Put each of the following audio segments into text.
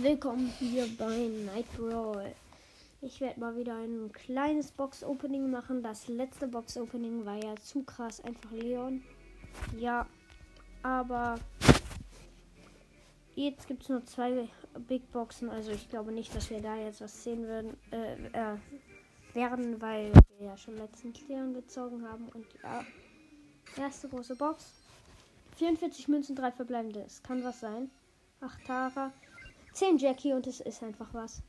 Willkommen hier bei Night Brawl. Ich werde mal wieder ein kleines Box-Opening machen. Das letzte Box-Opening war ja zu krass. Einfach Leon. Ja, aber jetzt gibt es nur zwei Big Boxen. Also ich glaube nicht, dass wir da jetzt was sehen würden, äh, äh, werden, weil wir ja schon letztens Leon gezogen haben. Und ja, erste große Box. 44 Münzen, drei verbleibende. Es kann was sein. 8 Tara. 10 Jackie und es ist einfach was.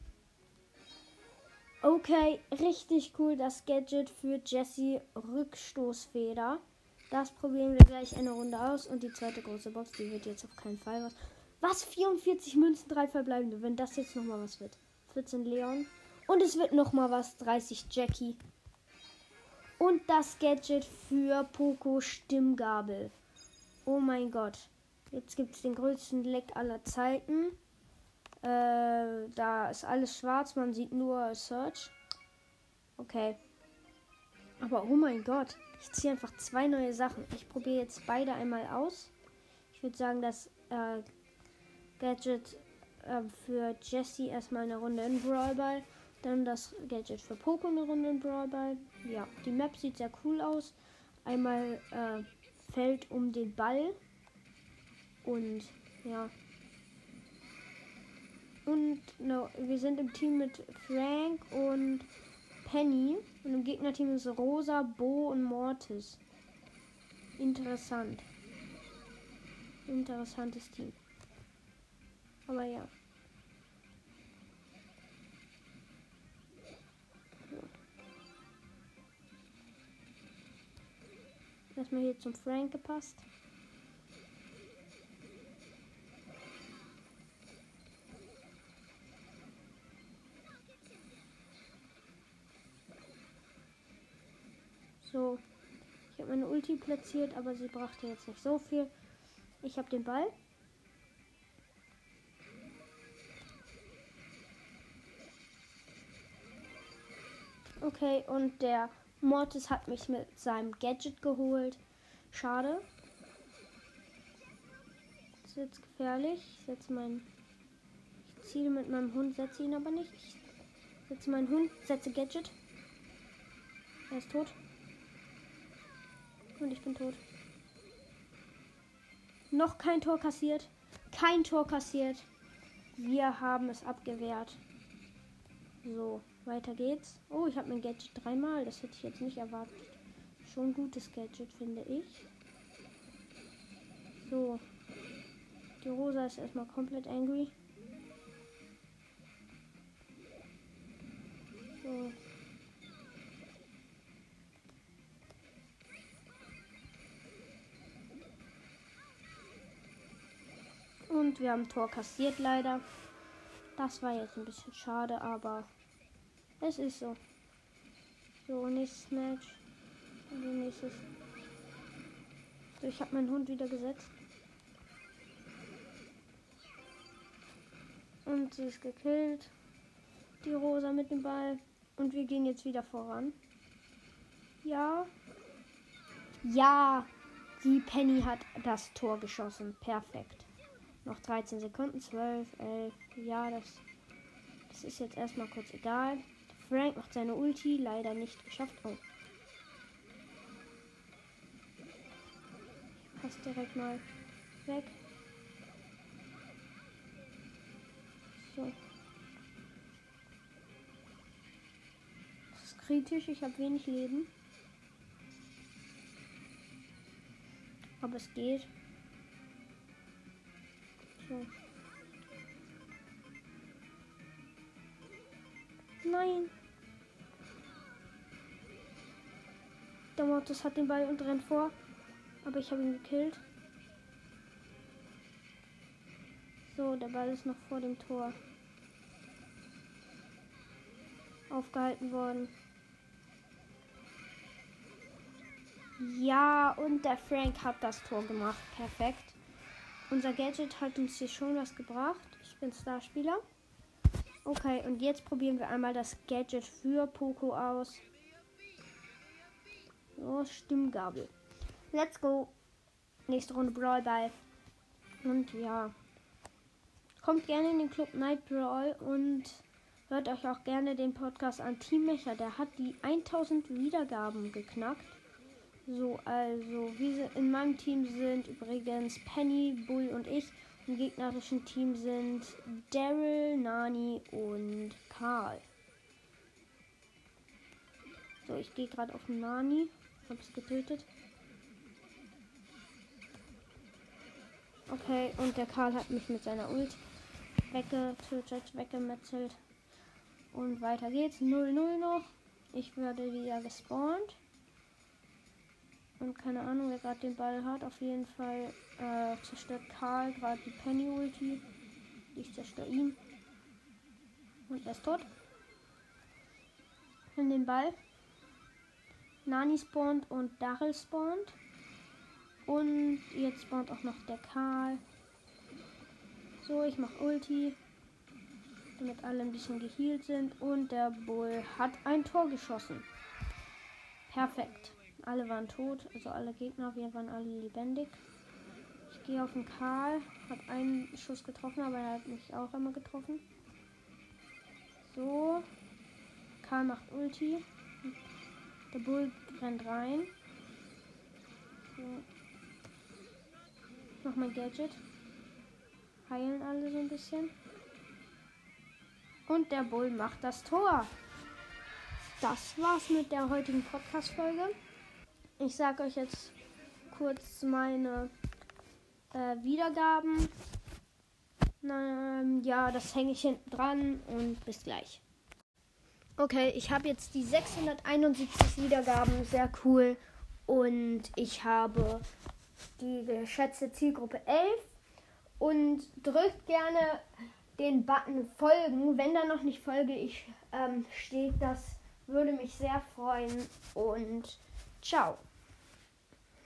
Okay, richtig cool. Das Gadget für Jessie Rückstoßfeder. Das probieren wir gleich eine Runde aus. Und die zweite große Box, die wird jetzt auf keinen Fall was. Was? 44 Münzen, 3 verbleibende. Wenn das jetzt nochmal was wird. 14 Leon. Und es wird nochmal was. 30 Jackie. Und das Gadget für Poco Stimmgabel. Oh mein Gott. Jetzt gibt es den größten Leck aller Zeiten. Äh, da ist alles schwarz, man sieht nur Search. Okay. Aber oh mein Gott, ich ziehe einfach zwei neue Sachen. Ich probiere jetzt beide einmal aus. Ich würde sagen, das äh, Gadget äh, für Jesse erstmal eine Runde in Brawl Ball. Dann das Gadget für Poco eine Runde in Brawl Ball. Ja, die Map sieht sehr cool aus. Einmal äh, Feld um den Ball. Und ja, und no, wir sind im Team mit Frank und Penny. Und im Gegnerteam ist Rosa, Bo und Mortis. Interessant. Interessantes Team. Aber ja. Erstmal hier zum Frank gepasst. So, ich habe meine Ulti platziert, aber sie brachte jetzt nicht so viel. Ich habe den Ball. Okay, und der Mortis hat mich mit seinem Gadget geholt. Schade. Das ist jetzt gefährlich. Ich setze meinen. Ich ziele mit meinem Hund, setze ihn aber nicht. Ich setze meinen Hund, setze Gadget. Er ist tot. Und ich bin tot. Noch kein Tor kassiert. Kein Tor kassiert. Wir haben es abgewehrt. So, weiter geht's. Oh, ich habe mein Gadget dreimal. Das hätte ich jetzt nicht erwartet. Schon gutes Gadget, finde ich. So. Die Rosa ist erstmal komplett angry. Und wir haben Tor kassiert leider. Das war jetzt ein bisschen schade, aber es ist so. So, nächstes Match. Und nächstes. So, ich habe meinen Hund wieder gesetzt. Und sie ist gekillt. Die Rosa mit dem Ball. Und wir gehen jetzt wieder voran. Ja. Ja. Die Penny hat das Tor geschossen. Perfekt. Noch 13 Sekunden, 12, 11. Ja, das, das ist jetzt erstmal kurz egal. Frank macht seine Ulti, leider nicht geschafft. Oh. Passt direkt mal weg. So. Das ist kritisch, ich habe wenig Leben. Aber es geht. So. Nein. Der Mortis hat den Ball und rennt vor. Aber ich habe ihn gekillt. So, der Ball ist noch vor dem Tor. Aufgehalten worden. Ja, und der Frank hat das Tor gemacht. Perfekt. Unser Gadget hat uns hier schon was gebracht. Ich bin Starspieler. Okay, und jetzt probieren wir einmal das Gadget für Poco aus. Oh, Stimmgabel. Let's go. Nächste Runde Brawl Ball. Und ja. Kommt gerne in den Club Night Brawl und hört euch auch gerne den Podcast an Team Mecha. Der hat die 1000 Wiedergaben geknackt. So, also, wir in meinem Team sind übrigens Penny, Bull und ich. Im gegnerischen Team sind Daryl, Nani und Karl. So, ich gehe gerade auf Nani. Hab's getötet. Okay, und der Karl hat mich mit seiner Ult weggetötet, weggemetzelt. Und weiter geht's. 0-0 noch. Ich werde wieder gespawnt. Und keine Ahnung, wer gerade den Ball hat. Auf jeden Fall äh, zerstört Karl gerade die Penny Ulti. Ich zerstöre ihn. Und er ist tot. Nimm den Ball. Nani spawnt und Daryl spawnt. Und jetzt spawnt auch noch der Karl. So, ich mache Ulti. Damit alle ein bisschen geheilt sind. Und der Bull hat ein Tor geschossen. Perfekt. Alle waren tot, also alle Gegner, wir waren alle lebendig. Ich gehe auf den Karl, habe einen Schuss getroffen, aber er hat mich auch immer getroffen. So, Karl macht Ulti. Der Bull rennt rein. So. Noch mein Gadget. Heilen alle so ein bisschen. Und der Bull macht das Tor. Das war's mit der heutigen Podcast-Folge. Ich sage euch jetzt kurz meine äh, Wiedergaben. Ähm, ja, das hänge ich hinten dran und bis gleich. Okay, ich habe jetzt die 671 Wiedergaben, sehr cool. Und ich habe die geschätzte Zielgruppe 11. Und drückt gerne den Button folgen. Wenn da noch nicht Folge ich ähm, steht, das würde mich sehr freuen. Und ciao.